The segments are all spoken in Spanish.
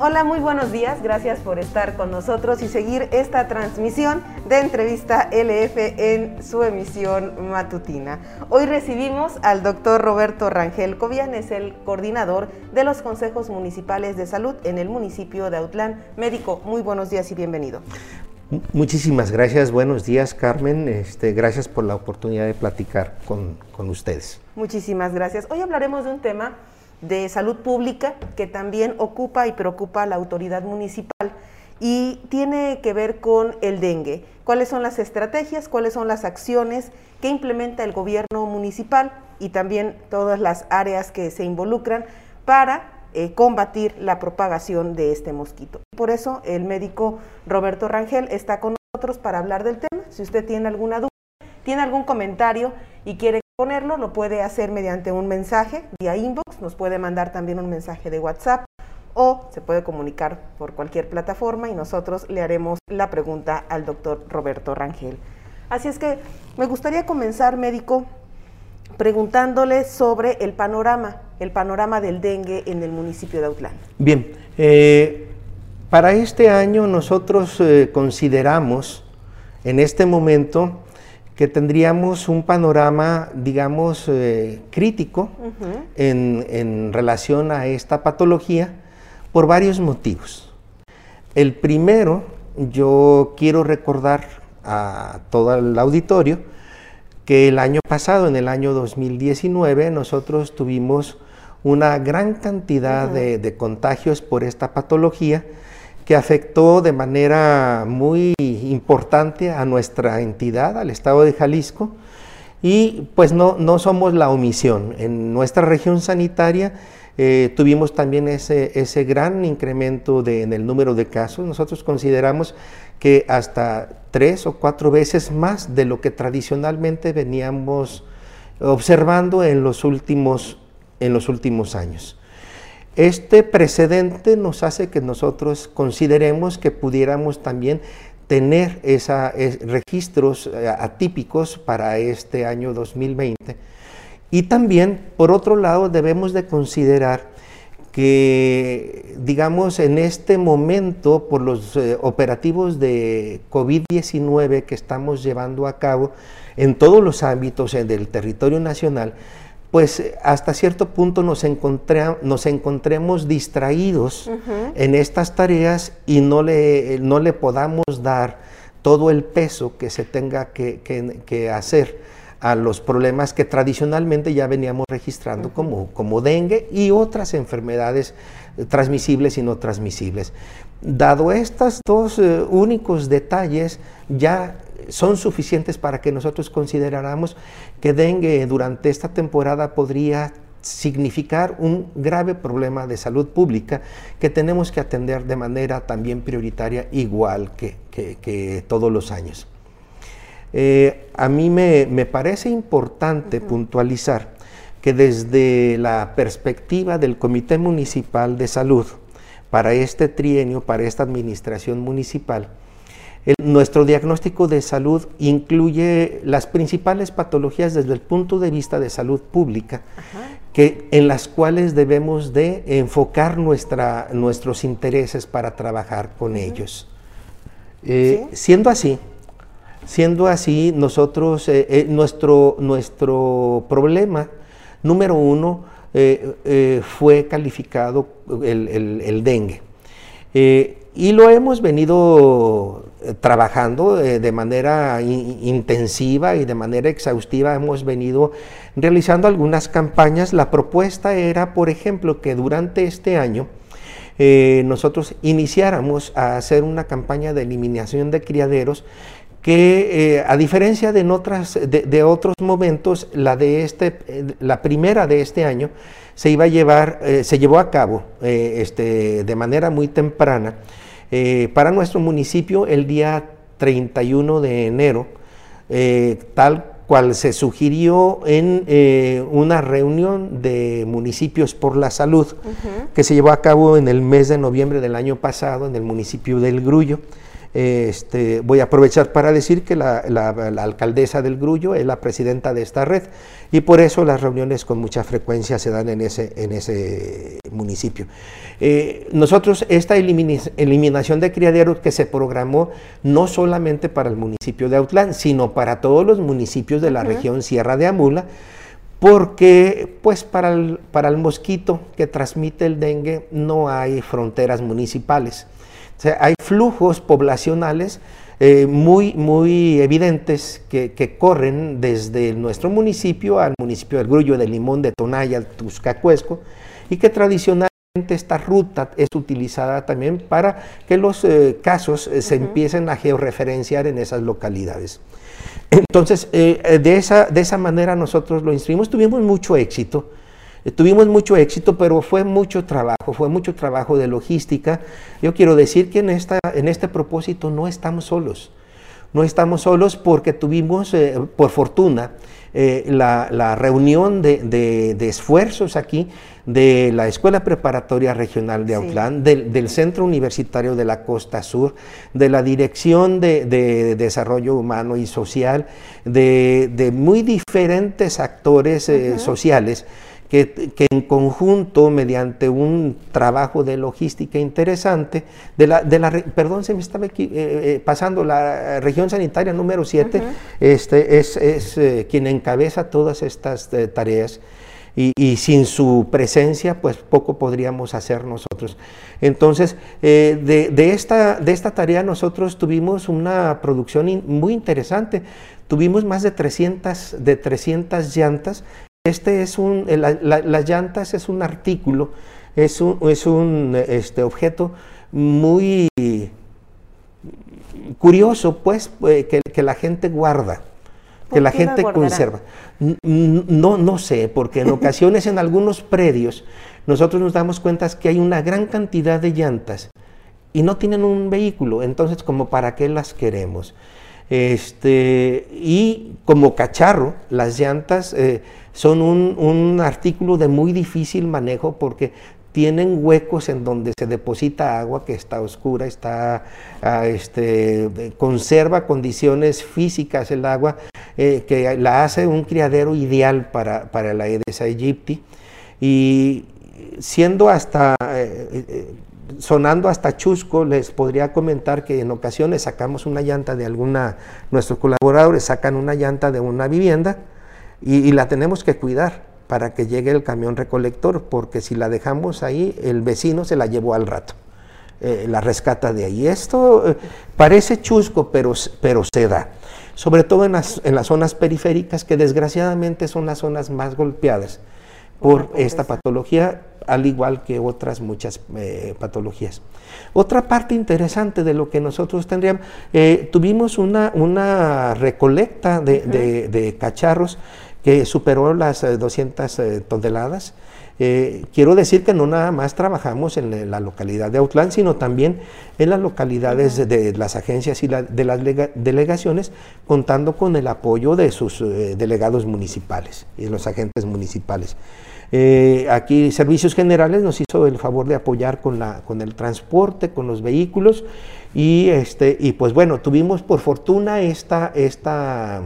Hola, muy buenos días. Gracias por estar con nosotros y seguir esta transmisión de entrevista LF en su emisión matutina. Hoy recibimos al doctor Roberto Rangel Cobian, es el coordinador de los consejos municipales de salud en el municipio de Autlán. Médico, muy buenos días y bienvenido. Muchísimas gracias, buenos días Carmen, este, gracias por la oportunidad de platicar con, con ustedes. Muchísimas gracias. Hoy hablaremos de un tema de salud pública que también ocupa y preocupa a la autoridad municipal y tiene que ver con el dengue. ¿Cuáles son las estrategias, cuáles son las acciones que implementa el gobierno municipal y también todas las áreas que se involucran para eh, combatir la propagación de este mosquito? Por eso el médico Roberto Rangel está con nosotros para hablar del tema. Si usted tiene alguna duda, tiene algún comentario y quiere ponerlo, lo puede hacer mediante un mensaje vía inbox, nos puede mandar también un mensaje de WhatsApp o se puede comunicar por cualquier plataforma y nosotros le haremos la pregunta al doctor Roberto Rangel. Así es que me gustaría comenzar, médico, preguntándole sobre el panorama, el panorama del dengue en el municipio de Autlán. Bien, eh, para este año nosotros eh, consideramos en este momento que tendríamos un panorama, digamos, eh, crítico en, relación a esta patología por varios motivos. El primero, yo quiero recordar a todo el auditorio que el año pasado, en el año 2019, nosotros tuvimos una gran cantidad de contagios por esta patología que afectó de manera muy importante a nuestra entidad, al estado de Jalisco, y pues no, no somos la omisión. En nuestra región sanitaria eh, tuvimos también ese, ese gran incremento de, en el número de casos. Nosotros consideramos que hasta tres o cuatro veces más de lo que tradicionalmente veníamos observando en los últimos, en los últimos años. Este precedente nos hace que nosotros consideremos que pudiéramos también tener esos registros eh, atípicos para este año 2020. Y también, por otro lado, debemos de considerar que, digamos, en este momento, por los eh, operativos de COVID-19 que estamos llevando a cabo en todos los ámbitos del territorio nacional, pues hasta cierto punto nos, nos encontremos distraídos en estas tareas y no le, no le podamos dar todo el peso que se tenga que, hacer a los problemas que tradicionalmente ya veníamos registrando como, como dengue y otras enfermedades transmisibles y no transmisibles. Dado estos dos eh, únicos detalles, ya son suficientes para que nosotros consideráramos que dengue durante esta temporada podría significar un grave problema de salud pública que tenemos que atender de manera también prioritaria igual que, todos los años. Eh, a mí me, parece importante puntualizar que desde la perspectiva del Comité Municipal de Salud para este trienio, para esta administración municipal, nuestro diagnóstico de salud incluye las principales patologías desde el punto de vista de salud pública, que, en las cuales debemos de enfocar nuestra, nuestros intereses para trabajar con ellos. Eh, siendo así, siendo así, nosotros, eh, eh, nuestro, nuestro problema número uno fue calificado el, el dengue. y lo hemos venido trabajando eh, de manera intensiva y de manera exhaustiva. Hemos venido realizando algunas campañas. La propuesta era, por ejemplo, que durante este año eh, nosotros iniciáramos a hacer una campaña de eliminación de criaderos que a diferencia de, otras, de, otros momentos, la, de este, la primera de este año se iba a llevar, se llevó a cabo este, de manera muy temprana eh, para nuestro municipio, el día 31 de enero, eh, tal cual se sugirió en eh, una reunión de municipios por la salud que se llevó a cabo en el mes de noviembre del año pasado en el municipio del Grullo. Este, voy a aprovechar para decir que la, alcaldesa del Grullo es la presidenta de esta red y por eso las reuniones con mucha frecuencia se dan en ese, en ese municipio. Eh, nosotros, esta eliminación de criaderos que se programó no solamente para el municipio de Autlán, sino para todos los municipios de la región Sierra de Amula, porque pues para el, para el mosquito que transmite el dengue no hay fronteras municipales. O sea, hay flujos poblacionales eh, muy, muy evidentes que, corren desde nuestro municipio al municipio del Grullo, de Limón, de Tonaya, Tuscacuesco, y que tradicionalmente esta ruta es utilizada también para que los eh, casos eh, se empiecen a georreferenciar en esas localidades. Entonces, de, esa, de esa manera nosotros lo instruimos, tuvimos mucho éxito. Eh, tuvimos mucho éxito, pero fue mucho trabajo, fue mucho trabajo de logística. Yo quiero decir que en, esta, en este propósito no estamos solos. No estamos solos porque tuvimos, eh, por fortuna, eh, la, reunión de, esfuerzos aquí de la Escuela Preparatoria Regional de Autlán, del, Centro Universitario de la Costa Sur, de la Dirección de, Desarrollo Humano y Social, de, muy diferentes actores sociales que, en conjunto, mediante un trabajo de logística interesante, de la, de la perdón, se me estaba eh, eh, pasando, la región sanitaria número 7 este, es, es eh, quien encabeza todas estas tareas. Y, sin su presencia, pues poco podríamos hacer nosotros. Entonces, de, de, esta, de esta tarea nosotros tuvimos una producción muy interesante. Tuvimos más de 300, de 300 llantas este es un, las llantas es un artículo, es un, es un este, objeto muy curioso, pues, eh, que, la gente guarda, que la gente conserva. No, no sé, porque en ocasiones en algunos predios nosotros nos damos cuenta que hay una gran cantidad de llantas y no tienen un vehículo, entonces como para qué las queremos. Este, y como cacharro, las llantas eh, son un, artículo de muy difícil manejo porque tienen huecos en donde se deposita agua que está oscura, está, ah, este, conserva condiciones físicas el agua eh, que la hace un criadero ideal para, para la Aedes aegypti y siendo hasta eh, sonando hasta chusco, les podría comentar que en ocasiones sacamos una llanta de alguna, nuestros colaboradores sacan una llanta de una vivienda y, la tenemos que cuidar para que llegue el camión recolector, porque si la dejamos ahí, el vecino se la llevó al rato. Eh, la rescata de ahí. Esto eh, parece chusco, pero, pero se da. Sobre todo en las, en las zonas periféricas, que desgraciadamente son las zonas más golpeadas por esta patología al igual que otras muchas eh, patologías. Otra parte interesante de lo que nosotros tendríamos, tuvimos una, una recolecta de, cacharros que superó las 200 eh, toneladas. quiero decir que no nada más trabajamos en la localidad de Autlán, sino también en las localidades de, las agencias y de las delegaciones, contando con el apoyo de sus delegados municipales y de los agentes municipales. Eh, aquí Servicios Generales nos hizo el favor de apoyar con, la, con el transporte, con los vehículos y, este, y pues bueno, tuvimos por fortuna esta, esta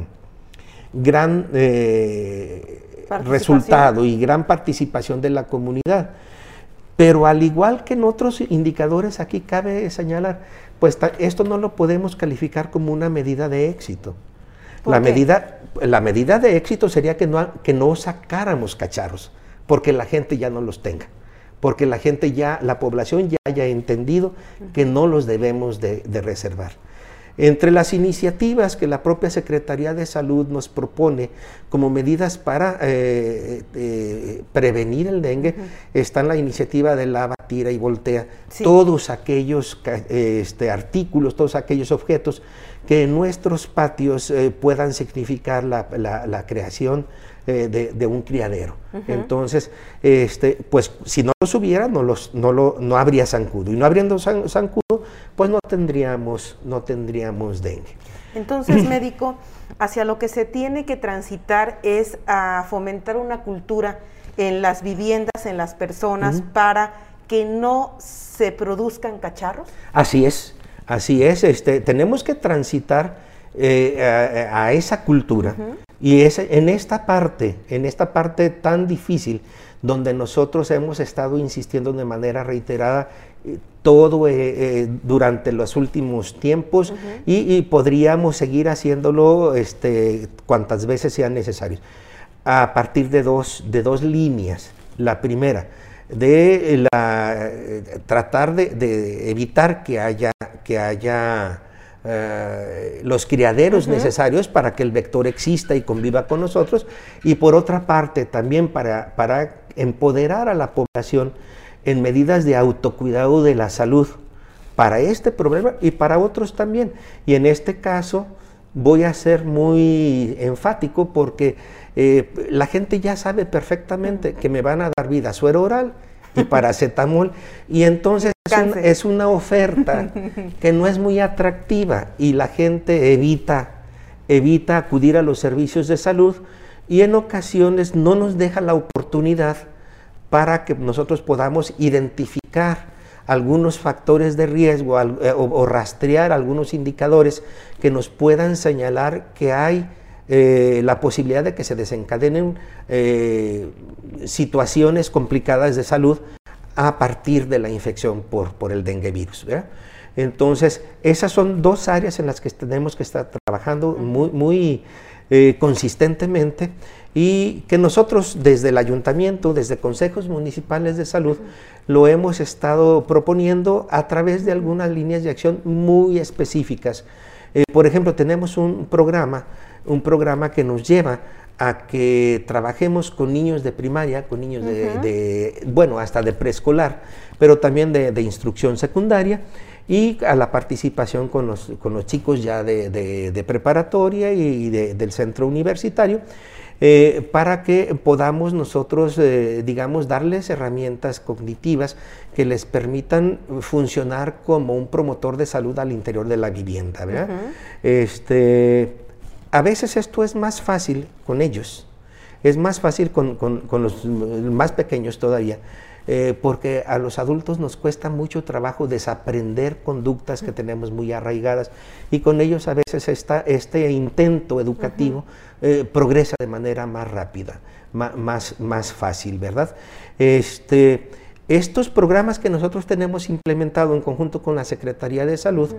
gran eh, resultado y gran participación de la comunidad. Pero al igual que en otros indicadores, aquí cabe señalar, pues esto no lo podemos calificar como una medida de éxito. La medida, la medida de éxito sería que no, que no sacáramos cacharros porque la gente ya no los tenga, porque la gente ya, la población ya haya entendido que no los debemos de, reservar. Entre las iniciativas que la propia Secretaría de Salud nos propone como medidas para eh, eh, prevenir el dengue, está la iniciativa de lava, tira y voltea. Todos aquellos este, artículos, todos aquellos objetos que en nuestros patios eh, puedan significar la creación eh, de, un criadero. Entonces, este, pues si no los hubiera, no, los, no, lo, no habría zancudo. Y no habiendo zancudo, pues no tendríamos, no tendríamos dengue. Entonces, médico, hacia lo que se tiene que transitar es a fomentar una cultura en las viviendas, en las personas, para que no se produzcan cacharros. Así es. Así es, este, tenemos que transitar eh, a, esa cultura y es en esta parte, en esta parte tan difícil, donde nosotros hemos estado insistiendo de manera reiterada eh, todo eh, durante los últimos tiempos y, podríamos seguir haciéndolo este, cuantas veces sean necesarios. A partir de dos, de dos líneas. La primera, de la, tratar de, evitar que haya, que haya eh, los criaderos necesarios para que el vector exista y conviva con nosotros, y por otra parte también para, para empoderar a la población en medidas de autocuidado de la salud para este problema y para otros también. Y en este caso voy a ser muy enfático porque eh, la gente ya sabe perfectamente que me van a dar vida suero oral y paracetamol. Y entonces es, una oferta que no es muy atractiva y la gente evita, evita acudir a los servicios de salud y en ocasiones no nos deja la oportunidad para que nosotros podamos identificar algunos factores de riesgo eh, o rastrear algunos indicadores que nos puedan señalar que hay eh, la posibilidad de que se desencadenen eh, situaciones complicadas de salud a partir de la infección por, por el dengue virus. Entonces, esas son dos áreas en las que tenemos que estar trabajando muy, eh, consistentemente y que nosotros desde el ayuntamiento, desde consejos municipales de salud, lo hemos estado proponiendo a través de algunas líneas de acción muy específicas. Por ejemplo, tenemos un programa un programa que nos lleva a que trabajemos con niños de primaria, con niños de, bueno, hasta de preescolar, pero también de, instrucción secundaria y a la participación con los, con los chicos ya de, preparatoria y del centro universitario. Eh, para que podamos nosotros, eh, digamos, darles herramientas cognitivas que les permitan funcionar como un promotor de salud al interior de la vivienda. este, a veces esto es más fácil con ellos, es más fácil con, los más pequeños todavía, eh, porque a los adultos nos cuesta mucho trabajo desaprender conductas que tenemos muy arraigadas y con ellos a veces este intento educativo eh, progresa de manera más rápida, más, más fácil, ¿verdad? Este, estos programas que nosotros tenemos implementado en conjunto con la Secretaría de Salud,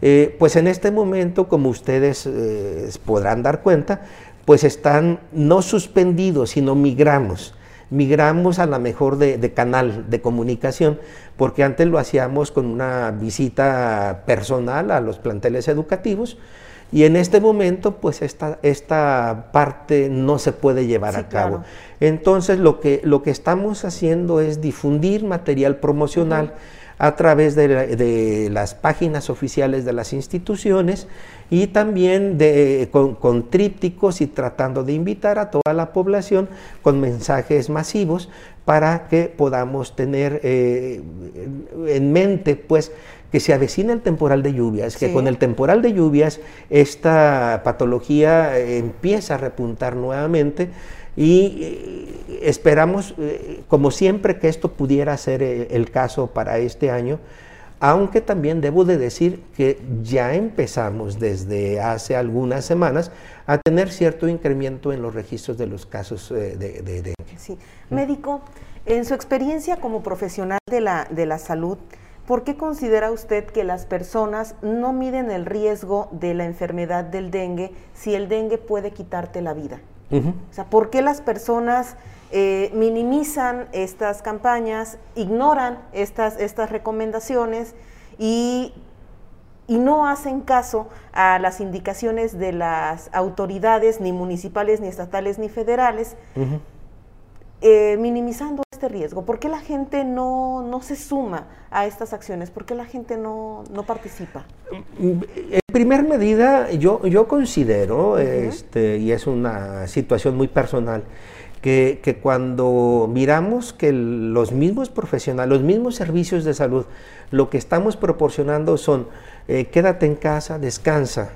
eh, pues en este momento, como ustedes eh, podrán dar cuenta, pues están no suspendidos, sino migramos. Migramos a la mejor de, canal de comunicación, porque antes lo hacíamos con una visita personal a los planteles educativos, y en este momento, pues esta, esta parte no se puede llevar a cabo. Entonces, lo que, lo que estamos haciendo es difundir material promocional a través de, las páginas oficiales de las instituciones y también de, con, trípticos y tratando de invitar a toda la población con mensajes masivos para que podamos tener eh, en mente pues que se avecina el temporal de lluvias, que con el temporal de lluvias esta patología eh, empieza a repuntar nuevamente y eh, esperamos, eh, como siempre, que esto pudiera ser el caso para este año, aunque también debo de decir que ya empezamos desde hace algunas semanas a tener cierto incremento en los registros de los casos de, dengue. Sí. Médico, en su experiencia como profesional de la, de la salud, ¿Por qué considera usted que las personas no miden el riesgo de la enfermedad del dengue si el dengue puede quitarte la vida? O sea, ¿por qué las personas eh, minimizan estas campañas, ignoran estas, estas recomendaciones y, y, no hacen caso a las indicaciones de las autoridades, ni municipales, ni estatales, ni federales, eh, minimizando este riesgo? ¿Por qué la gente no, no, se suma a estas acciones? ¿Por qué la gente no, no participa? En primer medida, yo, yo considero, este, y es una situación muy personal, que, que, cuando miramos que los mismos profesionales, los mismos servicios de salud, lo que estamos proporcionando son eh, quédate en casa, descansa,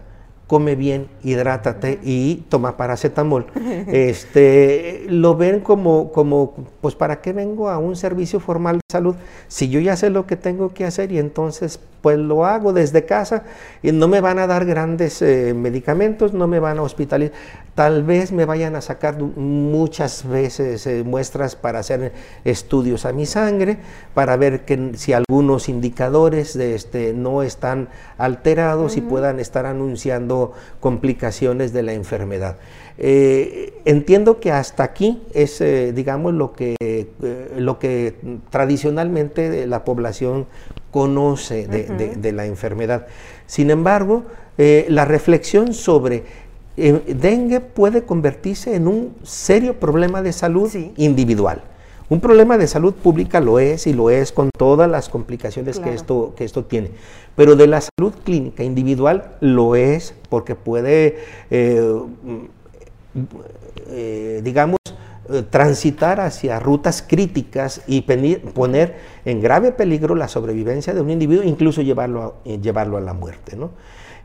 come bien, hidrátate y toma paracetamol. Este, lo ven como, como, pues ¿para qué vengo a un servicio formal de salud si yo ya sé lo que tengo que hacer y entonces pues lo hago desde casa y no me van a dar grandes eh, medicamentos, no me van a hospitalizar. Tal vez me vayan a sacar muchas veces eh, muestras para hacer estudios a mi sangre, para ver que si algunos indicadores de este, no están alterados y puedan estar anunciando complicaciones de la enfermedad. Eh, entiendo que hasta aquí es, digamos, lo que, lo que tradicionalmente la población conoce de, la enfermedad. Sin embargo, la reflexión sobre dengue puede convertirse en un serio problema de salud individual. Un problema de salud pública lo es y lo es con todas las complicaciones que, esto, que esto tiene. Pero de la salud clínica individual lo es porque puede, eh, eh, digamos, eh, transitar hacia rutas críticas y poner en grave peligro la sobrevivencia de un individuo, incluso llevarlo a, llevarlo a la muerte. ¿no?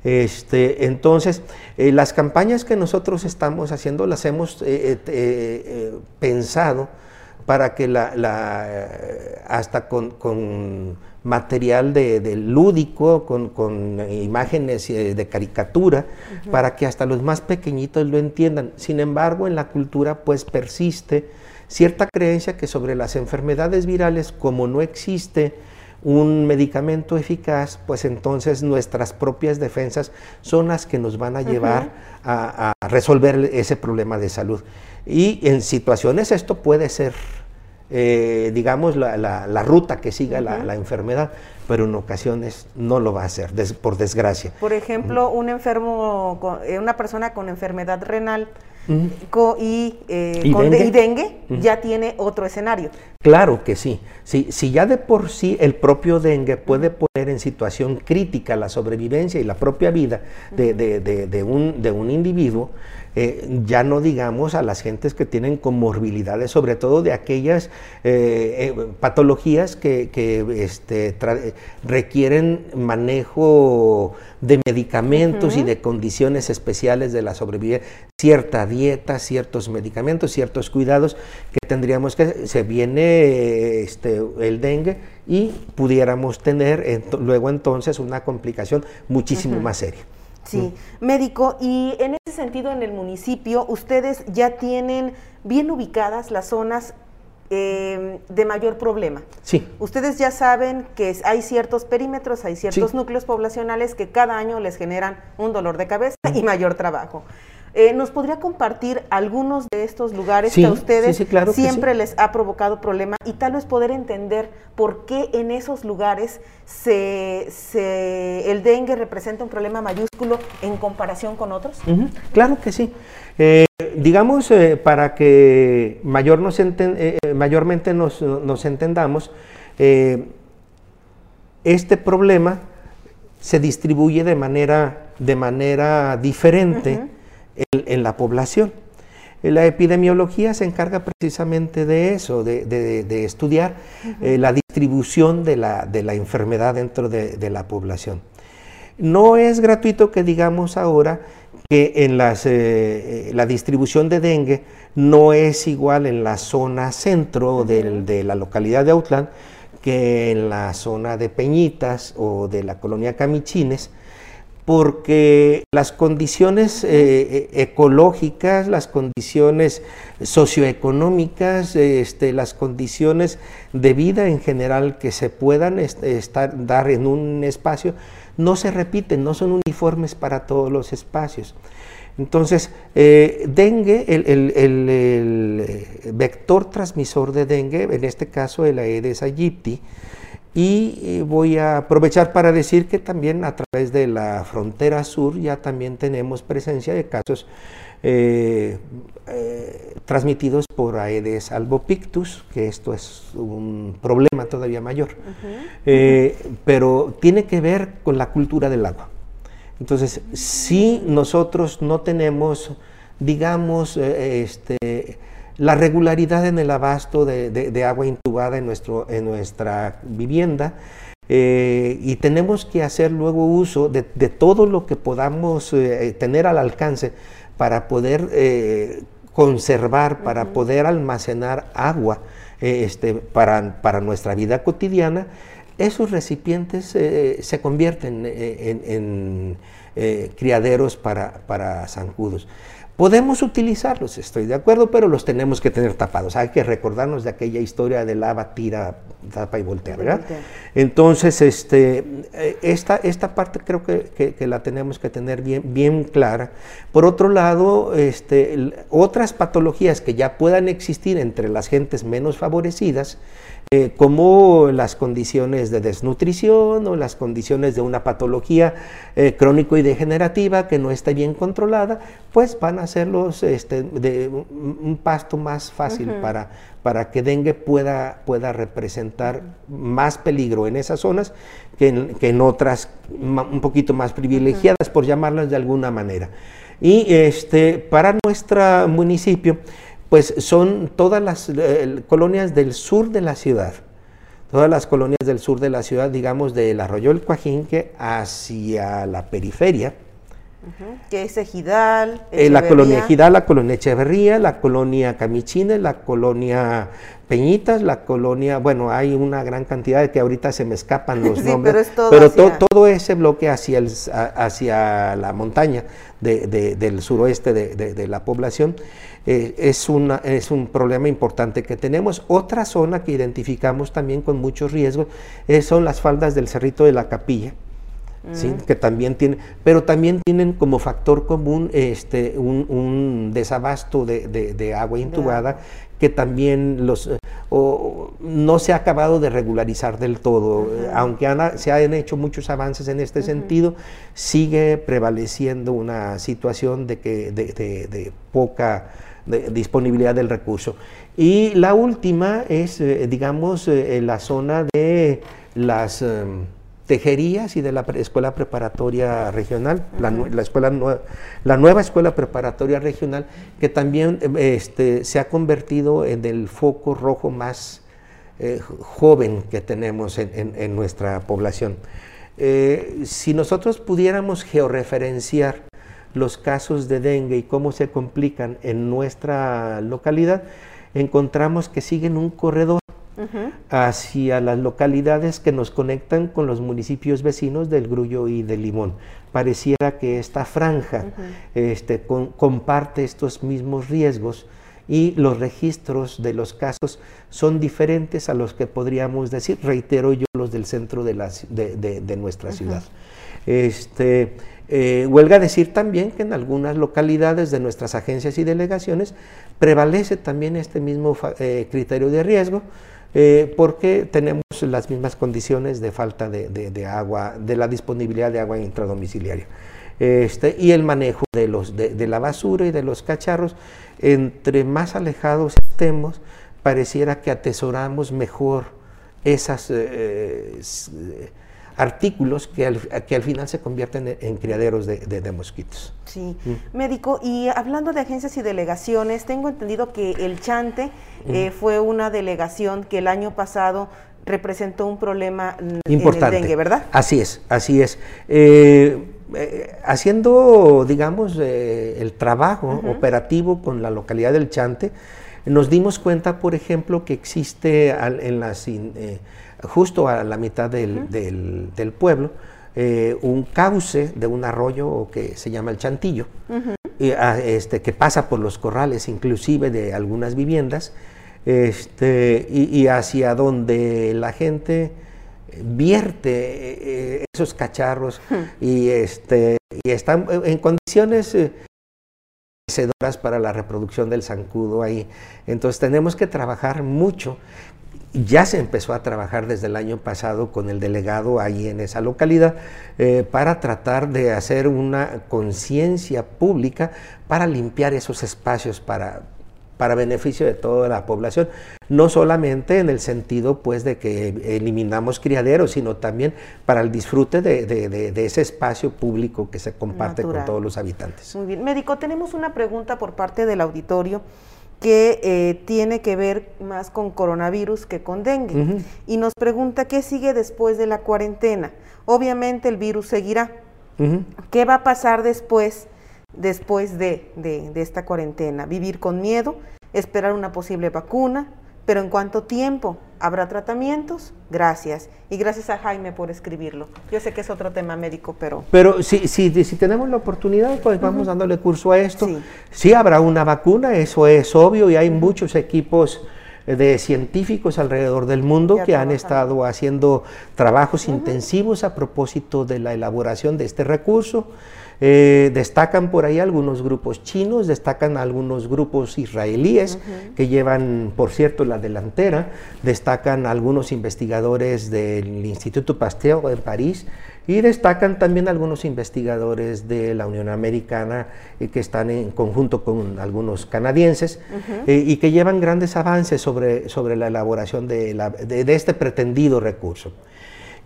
Este, entonces, eh, las campañas que nosotros estamos haciendo las hemos eh, eh, pensado para que la, hasta con, material de, lúdico, con, imágenes de caricatura, para que hasta los más pequeñitos lo entiendan. Sin embargo, en la cultura pues persiste cierta creencia que sobre las enfermedades virales, como no existe un medicamento eficaz, pues entonces nuestras propias defensas son las que nos van a llevar a, resolver ese problema de salud. Y en situaciones esto puede ser, eh, digamos, la, ruta que siga la, enfermedad, pero en ocasiones no lo va a hacer, por desgracia. Por ejemplo, un enfermo, eh, una persona con enfermedad renal, y, eh, dengue, ya tiene otro escenario. Claro que sí. Si ya de por sí el propio dengue puede poner en situación crítica la sobrevivencia y la propia vida de, un, de un individuo, eh, ya no digamos a las gentes que tienen comorbilidades, sobre todo de aquellas eh, eh, patologías que, este, requieren manejo de medicamentos y de condiciones especiales de la sobrevivencia, cierta dieta, ciertos medicamentos, ciertos cuidados que tendríamos que, se viene este, el dengue y pudiéramos tener luego entonces una complicación muchísimo más seria. Sí, médico, y en ese sentido en el municipio ustedes ya tienen bien ubicadas las zonas em, de mayor problema. Sí. Ustedes ya saben que hay ciertos perímetros, hay ciertos núcleos poblacionales que cada año les generan un dolor de cabeza y mayor trabajo. Eh, ¿Nos podría compartir algunos de estos lugares que a ustedes siempre les ha provocado problema y tal vez poder entender por qué en esos lugares se, el dengue representa un problema mayúsculo en comparación con otros? Claro que sí. Eh, digamos, eh, para que mayor nos mayormente nos, entendamos, este problema se distribuye de manera, de manera diferente en, la población. La epidemiología se encarga precisamente de eso, de, estudiar eh, la distribución de la, enfermedad dentro de, la población. No es gratuito que digamos ahora que en las, eh, eh, la distribución de dengue no es igual en la zona centro de la localidad de Autlán que en la zona de Peñitas o de la colonia Camichines, porque las condiciones eh, eh, ecológicas, las condiciones socioeconómicas, este, las condiciones de vida en general que se puedan estar, dar en un espacio, no se repiten, no son uniformes para todos los espacios. Entonces, eh, dengue, el, vector transmisor de dengue, en este caso el Aedes aegypti, y eh, voy a aprovechar para decir que también a través de la frontera sur ya también tenemos presencia de casos eh, eh, transmitidos por Aedes albopictus, que esto es un problema todavía mayor, pero tiene que ver con la cultura del agua. Entonces, si nosotros no tenemos, digamos, este, la regularidad en el abasto de, agua intubada en, nuestro, en nuestra vivienda. Eh, y tenemos que hacer luego uso de, todo lo que podamos eh, tener al alcance para poder eh, conservar, para poder almacenar agua este, para, para, nuestra vida cotidiana. esos recipientes se convierten en, criaderos para, para zancudos. Podemos utilizarlos, estoy de acuerdo, pero los tenemos que tener tapados. Hay que recordarnos de aquella historia de lava, tira, tapa y voltea, ¿verdad? Entonces, este, eh, esta, esta parte creo que, la tenemos que tener bien, bien clara. Por otro lado, este, otras patologías que ya puedan existir entre las gentes menos favorecidas, eh, como las condiciones de desnutrición o las condiciones de una patología eh, crónico y degenerativa que no esté bien controlada, pues van a hacerlos este, de un pasto más fácil para, para que dengue pueda, pueda representar más peligro en esas zonas que en, otras un poquito más privilegiadas, por llamarlas de alguna manera. Y este, para nuestro municipio, pues son todas las eh, colonias del sur de la ciudad, todas las colonias del sur de la ciudad, digamos, del arroyo del Coajinque hacia la periferia. Que es Ejidal. Eh, la colonia Ejidal, la colonia Echeverría, la colonia Camichines, la colonia Peñitas, la colonia, bueno, hay una gran cantidad de que ahorita se me escapan los nombres, pero, todo, ese bloque hacia, el, hacia la montaña del suroeste de, la población eh, es, una, es un problema importante que tenemos. Otra zona que identificamos también con muchos riesgos eh, son las faldas del Cerrito de la Capilla. ¿Sí? Que también tienen, pero también tienen como factor común este, un, desabasto de, agua intubada que también los, no se ha acabado de regularizar del todo. Aunque se han hecho muchos avances en este sentido, sigue prevaleciendo una situación de, que, de, poca disponibilidad del recurso. Y la última es, eh, digamos, eh, en la zona de las... Em, tejerías y de la escuela preparatoria regional, la, escuela la nueva escuela preparatoria regional, que también este, se ha convertido en el foco rojo más eh, joven que tenemos en, nuestra población. Si nosotros pudiéramos georreferenciar los casos de dengue y cómo se complican en nuestra localidad, encontramos que siguen un corredor hacia las localidades que nos conectan con los municipios vecinos del Grullo y del Limón. Pareciera que esta franja este, comparte estos mismos riesgos y los registros de los casos son diferentes a los que podríamos decir, reitero yo, los del centro de, de, nuestra ciudad. Este, eh, huelga decir también que en algunas localidades de nuestras agencias y delegaciones prevalece también este mismo eh, criterio de riesgo, eh, porque tenemos las mismas condiciones de falta de, agua, de la disponibilidad de agua intradomiciliaria. Este, y el manejo de, los, de, la basura y de los cacharros, entre más alejados estemos, pareciera que atesoramos mejor esos eh, artículos que al, que al, final se convierten en, criaderos de, mosquitos. Sí, mm. médico, y hablando de agencias y delegaciones, tengo entendido que el Chante eh, fue una delegación que el año pasado representó un problema Importante. en el dengue, ¿verdad? Así es, así es. Eh, eh, haciendo, digamos, el trabajo operativo con la localidad del Chante, nos dimos cuenta, por ejemplo, que existe en las, justo a la mitad del, del, pueblo un cauce de un arroyo que se llama el Chantillo, ah, este, que pasa por los corrales inclusive de algunas viviendas este, y, hacia donde la gente vierte eh, esos cacharros y, este, y están en condiciones eh, para la reproducción del zancudo ahí. Entonces tenemos que trabajar mucho. Ya se empezó a trabajar desde el año pasado con el delegado ahí en esa localidad eh, para tratar de hacer una conciencia pública para limpiar esos espacios para, para beneficio de toda la población, no solamente en el sentido pues de que eliminamos criaderos, sino también para el disfrute de, ese espacio público que se comparte con todos los habitantes. Muy bien, médico, tenemos una pregunta por parte del auditorio que eh, tiene que ver más con coronavirus que con dengue. Y nos pregunta qué sigue después de la cuarentena. Obviamente el virus seguirá. ¿Qué va a pasar después después de, esta cuarentena. Vivir con miedo, esperar una posible vacuna, pero ¿en cuánto tiempo? ¿Habrá tratamientos? Gracias. Y gracias a Jaime por escribirlo. Yo sé que es otro tema médico, pero... Pero si, si, si tenemos la oportunidad, pues vamos dándole curso a esto. Sí. habrá una vacuna, eso es obvio, y hay muchos equipos de científicos alrededor del mundo que han estado haciendo trabajos intensivos a propósito de la elaboración de este recurso. Eh, destacan por ahí algunos grupos chinos, destacan algunos grupos israelíes que llevan, por cierto, la delantera, destacan algunos investigadores del Instituto Pasteur en París y destacan también algunos investigadores de la Unión Americana eh, que están en conjunto con algunos canadienses eh, y que llevan grandes avances sobre, sobre la elaboración de, de este pretendido recurso.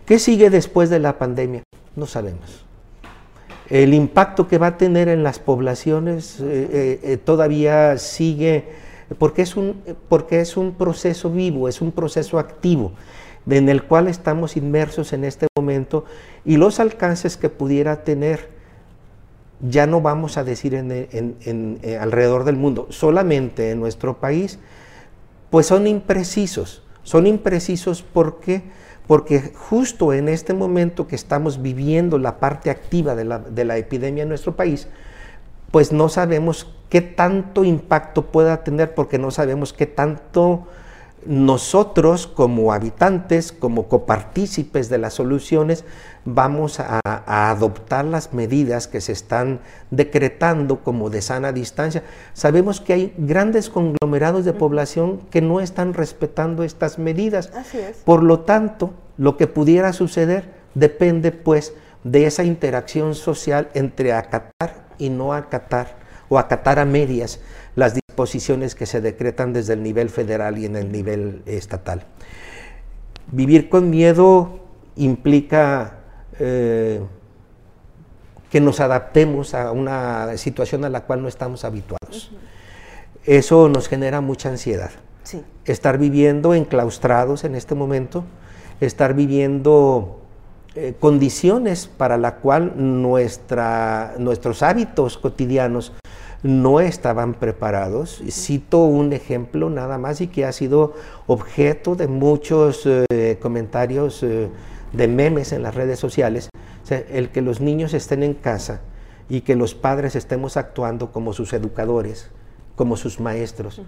¿Qué sigue después de la pandemia? No sabemos. El impacto que va a tener en las poblaciones eh, eh, eh, todavía sigue, porque es, un, porque es un proceso vivo, es un proceso activo en el cual estamos inmersos en este momento y los alcances que pudiera tener, ya no vamos a decir en, alrededor del mundo, solamente en nuestro país, pues son imprecisos. Son imprecisos porque porque justo en este momento que estamos viviendo la parte activa de la, epidemia en nuestro país, pues no sabemos qué tanto impacto pueda tener, porque no sabemos qué tanto nosotros como habitantes, como copartícipes de las soluciones, vamos a, adoptar las medidas que se están decretando como de sana distancia. Sabemos que hay grandes conglomerados de población que no están respetando estas medidas. Por lo tanto, lo que pudiera suceder depende pues de esa interacción social entre acatar y no acatar, o acatar a medias las disposiciones que se decretan desde el nivel federal y en el nivel estatal. Vivir con miedo implica eh, que nos adaptemos a una situación a la cual no estamos habituados. Eso nos genera mucha ansiedad. Estar viviendo enclaustrados en este momento, estar viviendo eh, condiciones para la cual nuestra, nuestros hábitos cotidianos no estaban preparados. Cito un ejemplo nada más y que ha sido objeto de muchos eh, comentarios de memes en las redes sociales, el que los niños estén en casa y que los padres estemos actuando como sus educadores, como sus maestros.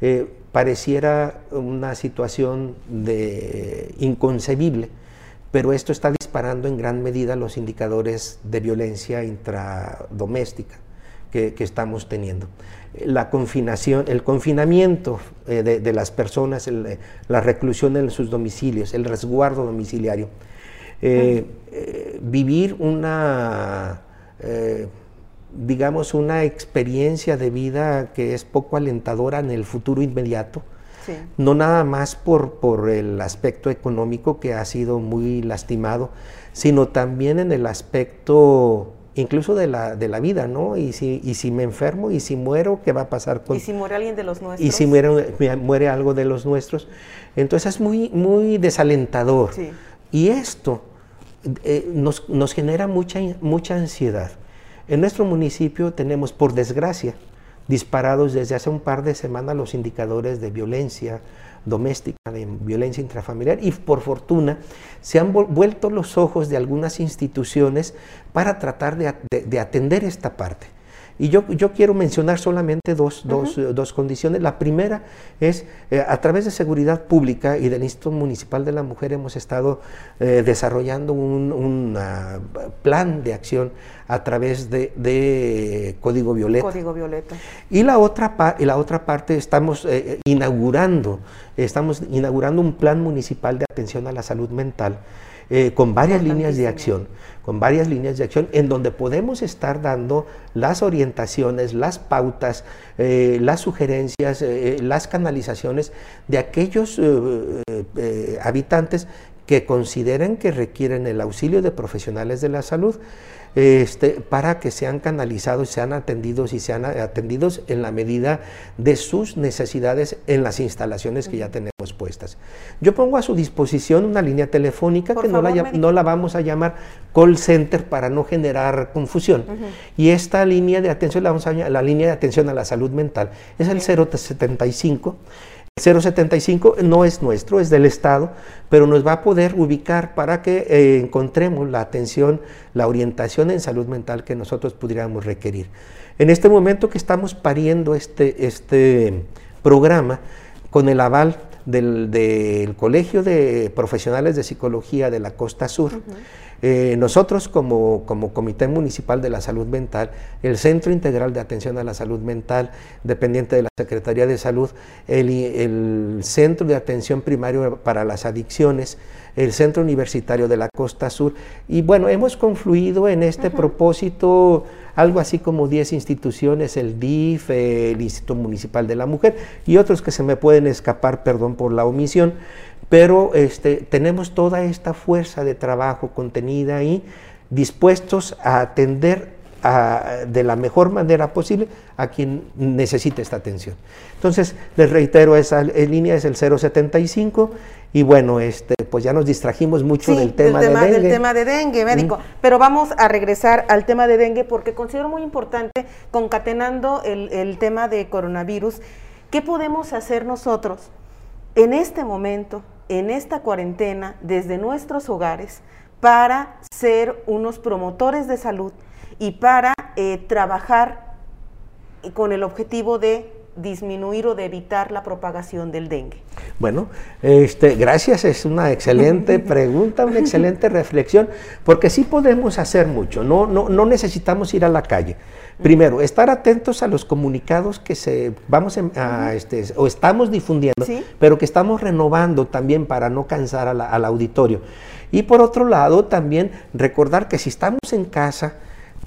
Eh, pareciera una situación de inconcebible, pero esto está disparando en gran medida los indicadores de violencia intradoméstica que, estamos teniendo. La confinación, el confinamiento eh, de, las personas, la reclusión en sus domicilios, el resguardo domiciliario, eh, eh, vivir una, eh, digamos, una experiencia de vida que es poco alentadora en el futuro inmediato. No nada más por, por el aspecto económico que ha sido muy lastimado, sino también en el aspecto incluso de la, de la vida, ¿no? Y si, y si me enfermo y si muero, ¿qué va a pasar con... Y si muere alguien de los nuestros. Y si muere, muere algo de los nuestros. Entonces es muy, muy desalentador. Y esto eh, nos, nos, genera mucha, mucha ansiedad. En nuestro municipio tenemos, por desgracia, disparados desde hace un par de semanas los indicadores de violencia doméstica, de violencia intrafamiliar y por fortuna se han vuelto los ojos de algunas instituciones para tratar de, de atender esta parte. Y yo, yo quiero mencionar solamente dos, dos, condiciones. La primera es, eh, a través de Seguridad Pública y del Instituto Municipal de la Mujer hemos estado eh, desarrollando un plan de acción a través de, Código Violeta. Código Violeta. Y la otra, y la otra parte estamos eh, inaugurando, estamos inaugurando un plan municipal de atención a la salud mental eh, con varias líneas de acción, con varias líneas de acción en donde podemos estar dando las orientaciones, las pautas, eh, las sugerencias, eh, las canalizaciones de aquellos habitantes que consideren que requieren el auxilio de profesionales de la salud este, para que sean canalizados, sean atendidos y sean atendidos en la medida de sus necesidades en las instalaciones que ya tenemos puestas. Yo pongo a su disposición una línea telefónica que no, la, no, la, vamos a llamar call center para no generar confusión. Y esta línea de atención la vamos a la línea de atención a la salud mental. Es el 075 075 no es nuestro, es del Estado, pero nos va a poder ubicar para que eh, encontremos la atención, la orientación en salud mental que nosotros pudiéramos requerir. En este momento que estamos pariendo este, este programa con el aval del, Colegio de Profesionales de Psicología de la Costa Sur, eh, nosotros como, Comité Municipal de la Salud Mental, el Centro Integral de Atención a la Salud Mental, dependiente de la Secretaría de Salud, el, Centro de Atención Primario para las Adicciones, el Centro Universitario de la Costa Sur, y bueno, hemos confluido en este propósito algo así como 10 instituciones, el DIF, el Instituto Municipal de la Mujer y otros que se me pueden escapar, perdón por la omisión, pero este, tenemos toda esta fuerza de trabajo contenida ahí, dispuestos a atender de la mejor manera posible a quien necesite esta atención. Entonces, les reitero, esa línea es el 075 y bueno, este, pues ya nos distrajimos mucho del tema, de dengue. Del tema de dengue, médico. Pero vamos a regresar al tema de dengue porque considero muy importante, concatenando el, el tema de coronavirus, ¿qué podemos hacer nosotros en este momento en esta cuarentena desde nuestros hogares para ser unos promotores de salud y para eh, trabajar con el objetivo de disminuir o de evitar la propagación del dengue? Bueno, este, gracias, es una excelente pregunta, una excelente reflexión, porque sí podemos hacer mucho, no, no, no necesitamos ir a la calle. Primero, estar atentos a los comunicados que se vamos a, este, o estamos difundiendo, pero que estamos renovando también para no cansar al auditorio. Y por otro lado, también recordar que si estamos en casa,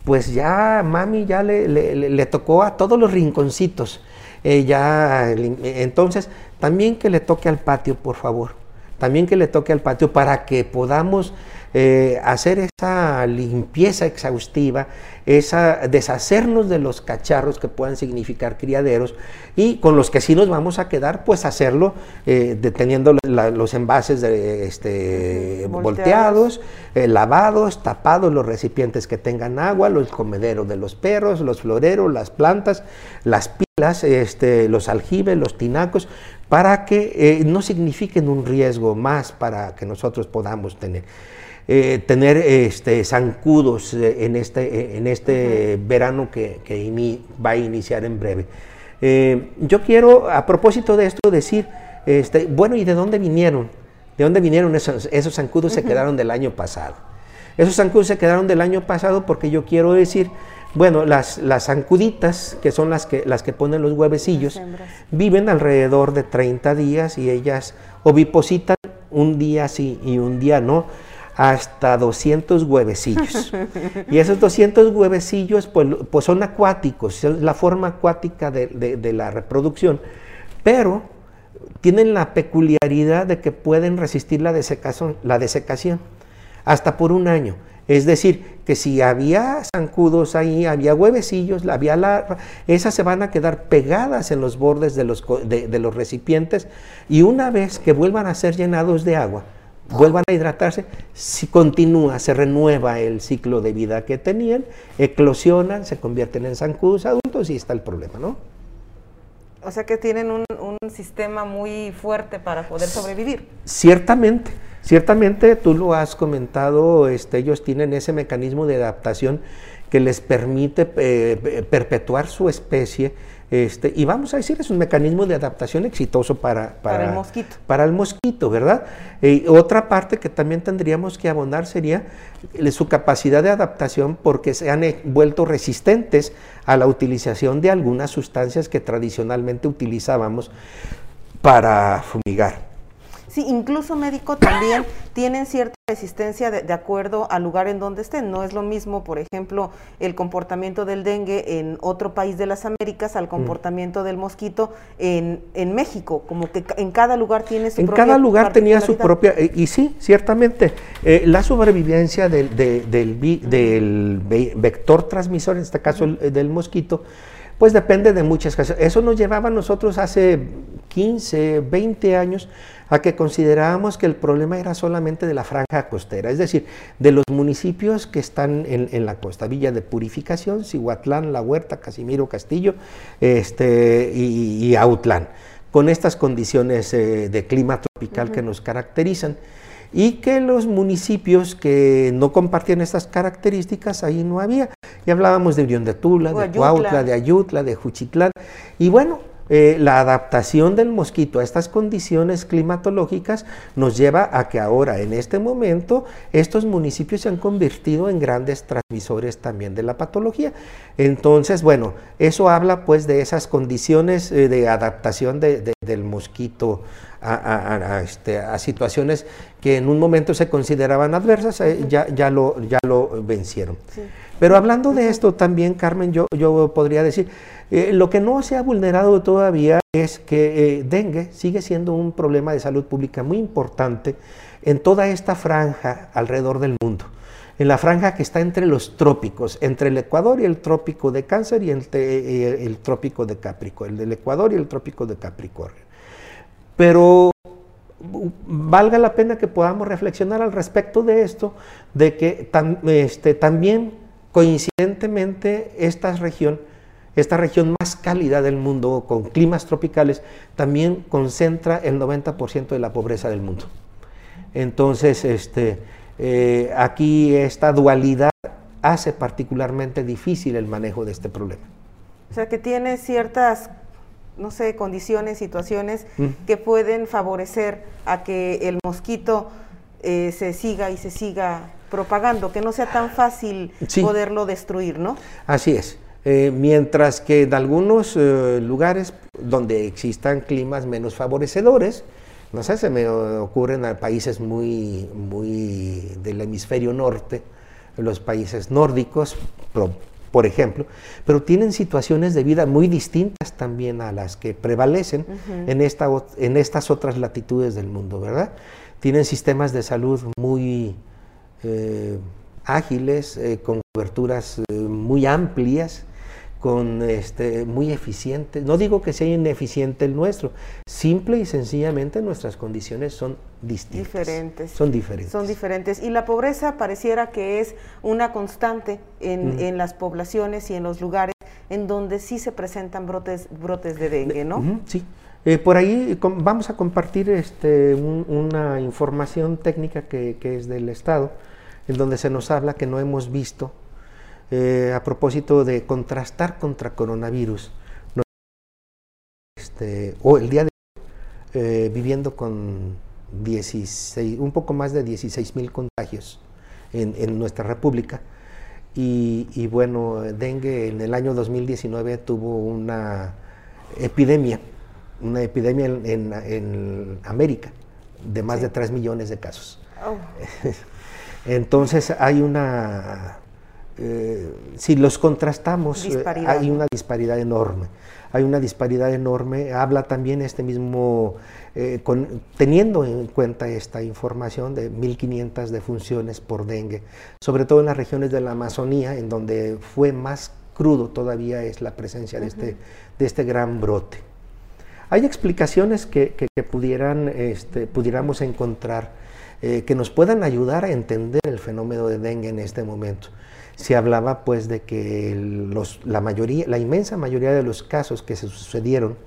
pues ya mami ya le, le, tocó a todos los rinconcitos. Eh, ya, entonces, también que le toque al patio, por favor. También que le toque al patio para que podamos eh, hacer esa limpieza exhaustiva, esa deshacernos de los cacharros que puedan significar criaderos y con los que sí nos vamos a quedar, pues hacerlo eh, deteniendo los envases de, este, volteados, eh, lavados, tapados los recipientes que tengan agua, los comederos de los perros, los floreros, las plantas, las pilas, este, los aljibes, los tinacos, para que no signifiquen un riesgo más para que nosotros podamos tener. Eh, tener este, zancudos eh, en este, eh, en este verano que, va a iniciar en breve. yo quiero, a propósito de esto, decir, este, bueno, ¿y de dónde vinieron? ¿De dónde vinieron esos, esos zancudos? Se quedaron del año pasado. Esos zancudos se quedaron del año pasado porque yo quiero decir, bueno, las, las zancuditas, que son las que, las que ponen los huevecillos, viven alrededor de 30 días y ellas ovipositan un día sí y un día no hasta 200 huevecillos. y esos 200 huevecillos pues, pues son acuáticos, es la forma acuática de, la reproducción, pero tienen la peculiaridad de que pueden resistir la desecación, hasta por un año. Es decir, que si había zancudos ahí, había huevecillos, había la, esas se van a quedar pegadas en los bordes de los recipientes y una vez que vuelvan a ser llenados de agua, vuelvan a hidratarse, si continúa, se renueva el ciclo de vida que tenían, eclosionan, se convierten en zancudos adultos y está el problema, ¿no? O sea que tienen un, sistema muy fuerte para poder sobrevivir. Ciertamente, ciertamente tú lo has comentado, este, ellos tienen ese mecanismo de adaptación que les permite eh, perpetuar su especie este, y vamos a decir, es un mecanismo de adaptación exitoso para, para, el mosquito. Para el mosquito, ¿verdad? Y otra parte que también tendríamos que abonar sería su capacidad de adaptación porque se han vuelto resistentes a la utilización de algunas sustancias que tradicionalmente utilizábamos para fumigar. Sí, incluso médico también tienen cierta resistencia de, acuerdo al lugar en donde estén. No es lo mismo, por ejemplo, el comportamiento del dengue en otro país de las Américas al mm. comportamiento del mosquito en, en, México, como que en cada lugar tiene su en propia En cada lugar tenía su propia, eh, y sí, ciertamente, eh, la sobrevivencia del, del, vector transmisor, en este caso del mosquito, pues depende de muchas cosas. Eso nos llevaba a nosotros hace 15, 20 años a que considerábamos que el problema era solamente de la franja costera, es decir, de los municipios que están en, la costa, Villa de Purificación, Cihuatlán, La Huerta, Casimiro, Castillo este, y, Autlán. con estas condiciones eh, de clima tropical que nos caracterizan y que los municipios que no compartían estas características ahí no había. Y hablábamos de Unión de Tula, de Cuautla, de Ayutla, de Juchitlán. Y bueno, eh, la adaptación del mosquito a estas condiciones climatológicas nos lleva a que ahora, en este momento, estos municipios se han convertido en grandes transmisores también de la patología. Entonces, bueno, eso habla pues de esas condiciones eh, de adaptación del mosquito este, a, situaciones que en un momento se consideraban adversas, eh, ya, ya, lo, ya lo vencieron. Pero hablando de esto también, Carmen, yo, yo podría decir, eh, lo que no se ha vulnerado todavía es que eh, dengue sigue siendo un problema de salud pública muy importante en toda esta franja alrededor del mundo en la franja que está entre los trópicos, entre el Ecuador y el trópico de Cáncer y el, el, trópico de Capricornio, el del Ecuador y el trópico de Capricornio. Pero valga la pena que podamos reflexionar al respecto de esto, de que este, también coincidentemente esta región, esta región más cálida del mundo, con climas tropicales, también concentra el 90% de la pobreza del mundo. Entonces, este, eh, aquí esta dualidad hace particularmente difícil el manejo de este problema. O sea, que tiene ciertas no sé, condiciones, situaciones mm. que pueden favorecer a que el mosquito eh, se siga y se siga propagando, que no sea tan fácil poderlo destruir, ¿no? Así es. Eh, mientras que en algunos eh, lugares donde existan climas menos favorecedores, no sé, se me ocurren a países muy, muy del hemisferio norte, los países nórdicos, por ejemplo, pero tienen situaciones de vida muy distintas también a las que prevalecen en, esta, en estas otras latitudes del mundo, ¿verdad? Tienen sistemas de salud muy eh, ágiles, eh, con coberturas eh, muy amplias, con este, muy eficiente. No digo que sea ineficiente el nuestro, simple y sencillamente nuestras condiciones son distintas. Diferentes. Son diferentes. Son diferentes. Y la pobreza pareciera que es una constante en, en las poblaciones y en los lugares en donde sí se presentan brotes, brotes de dengue, ¿no? sí. Eh, por ahí vamos a compartir este, una información técnica que, que es del Estado, en donde se nos habla que no hemos visto eh, a propósito de contrastar contra coronavirus, este, o el día de hoy, eh, viviendo con 16, un poco más de 16 mil contagios en, nuestra república. Y, bueno, dengue en el año 2019 tuvo una epidemia, una epidemia en, América de más de 3 millones de casos. Oh. Entonces hay una eh, si los contrastamos, eh, hay una disparidad enorme. Hay una disparidad enorme. Habla también este mismo, eh, teniendo en cuenta esta información de 1.500 defunciones por dengue, sobre todo en las regiones de la Amazonía, en donde fue más crudo todavía es la presencia de, este, de este gran brote. Hay explicaciones que, pudieran, este, pudiéramos encontrar que nos puedan ayudar a entender el fenómeno de dengue en este momento se hablaba pues de que los, la, mayoría, la inmensa mayoría de los casos que se sucedieron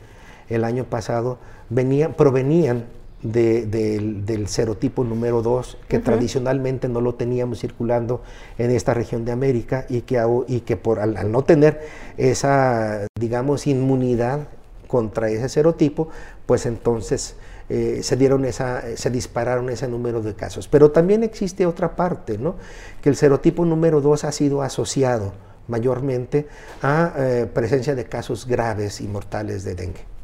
el año pasado venían, provenían del, serotipo número 2, que tradicionalmente no lo teníamos circulando en esta región de América y que, y que por, al, no tener esa, digamos, inmunidad contra ese serotipo, pues entonces eh, se, dieron esa, se dispararon ese número de casos. Pero también existe otra parte, ¿no? que el serotipo número 2 ha sido asociado mayormente a eh, presencia de casos graves y mortales de dengue.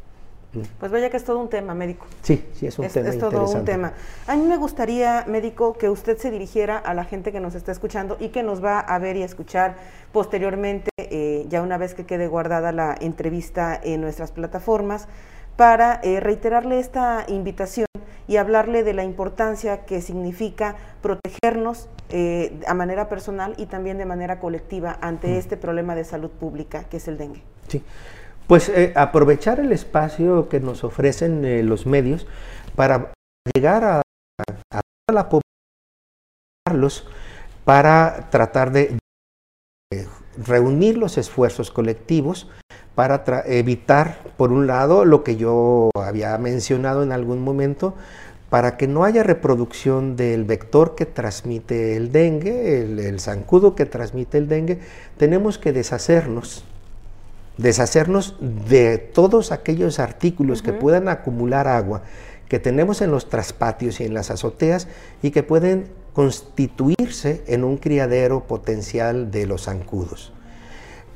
Pues vaya que es todo un tema médico. Sí, sí, es un tema. Es todo un tema. A mí me gustaría, médico, que usted se dirigiera a la gente que nos está escuchando y que nos va a ver y a escuchar posteriormente, eh, ya una vez que quede guardada la entrevista en nuestras plataformas, para eh, reiterarle esta invitación y hablarle de la importancia que significa protegernos eh, a manera personal y también de manera colectiva ante mm. este problema de salud pública que es el dengue. Sí, pues eh, aprovechar el espacio que nos ofrecen los medios para llegar a, a, la población para tratar de reunir los esfuerzos colectivos para evitar, por un lado, lo que yo había mencionado en algún momento, para que no haya reproducción del vector que transmite el dengue, el, zancudo que transmite el dengue, tenemos que deshacernos, deshacernos de todos aquellos artículos que puedan acumular agua que tenemos en los traspatios y en las azoteas y que pueden constituirse en un criadero potencial de los zancudos.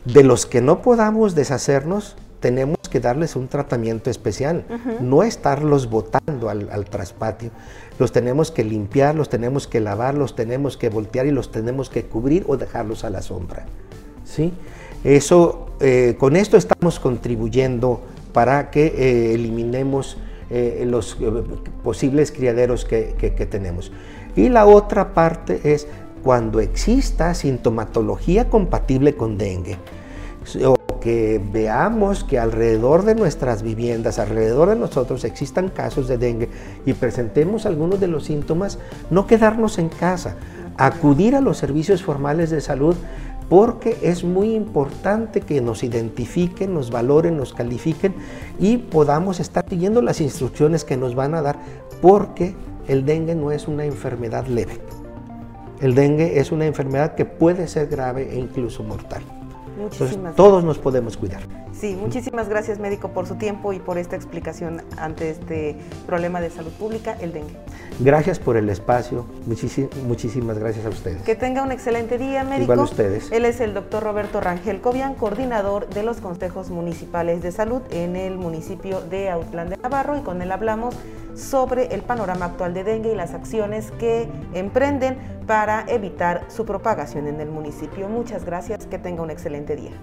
De los que no podamos deshacernos, tenemos que darles un tratamiento especial, no estarlos botando al, traspatio. Los tenemos que limpiar, los tenemos que lavar, los tenemos que voltear y los tenemos que cubrir o dejarlos a la sombra. ¿sí? Eso, eh, con esto estamos contribuyendo para que eh, eliminemos eh, los posibles criaderos que, que tenemos. Y la otra parte es cuando exista sintomatología compatible con dengue que veamos que alrededor de nuestras viviendas, alrededor de nosotros existan casos de dengue y presentemos algunos de los síntomas, no quedarnos en casa, acudir a los servicios formales de salud porque es muy importante que nos identifiquen, nos valoren, nos califiquen y podamos estar siguiendo las instrucciones que nos van a dar porque el dengue no es una enfermedad leve. El dengue es una enfermedad que puede ser grave e incluso mortal. Muchísimas todos nos podemos cuidar. Sí, muchísimas gracias médico por su tiempo y por esta explicación ante este problema de salud pública, el dengue. Gracias por el espacio, muchísimas gracias a ustedes. Que tenga un excelente día, médico. Igual ustedes. Él es el doctor Roberto Rangel Cobian, coordinador de los consejos municipales de salud en el municipio de Autlán de Navarro y con él hablamos sobre el panorama actual de dengue y las acciones que emprenden para evitar su propagación en el municipio. Muchas gracias, que tenga un excelente día.